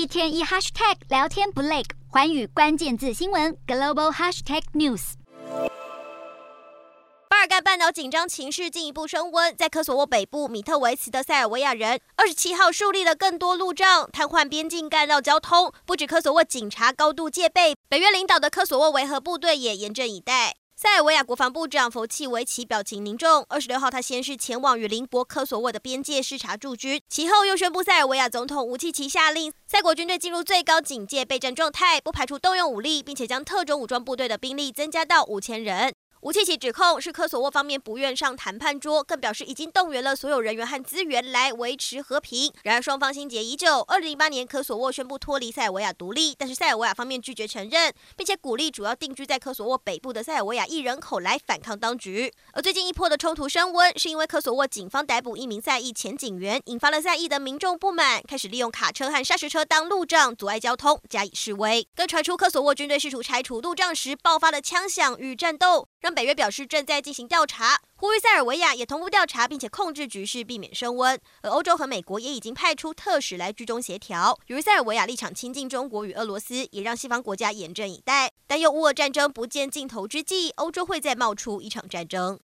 一天一 hashtag 聊天不累，寰宇关键字新闻 global hashtag news。巴尔干半岛紧张情势进一步升温，在科索沃北部米特维茨的塞尔维亚人二十七号树立了更多路障，瘫痪边境干道交通。不止科索沃警察高度戒备，北约领导的科索沃维和部队也严阵以待。塞尔维亚国防部长弗契维奇表情凝重。二十六号，他先是前往与邻国科索沃的边界视察驻军，其后又宣布塞尔维亚总统武契奇下令塞国军队进入最高警戒备战状态，不排除动用武力，并且将特种武装部队的兵力增加到五千人。吴契奇指控是科索沃方面不愿上谈判桌，更表示已经动员了所有人员和资源来维持和平。然而双方心结已久。二零零八年科索沃宣布脱离塞尔维亚独立，但是塞尔维亚方面拒绝承认，并且鼓励主要定居在科索沃北部的塞尔维亚裔人口来反抗当局。而最近一波的冲突升温，是因为科索沃警方逮捕一名塞裔前警员，引发了塞裔的民众不满，开始利用卡车和砂石车当路障阻碍交通，加以示威。更传出科索沃军队试图拆除路障时爆发了枪响与战斗。让北约表示正在进行调查，呼吁塞尔维亚也同步调查，并且控制局势，避免升温。而欧洲和美国也已经派出特使来居中协调。由于塞尔维亚立场亲近中国与俄罗斯，也让西方国家严阵以待。但又乌俄战争不见尽头之际，欧洲会再冒出一场战争。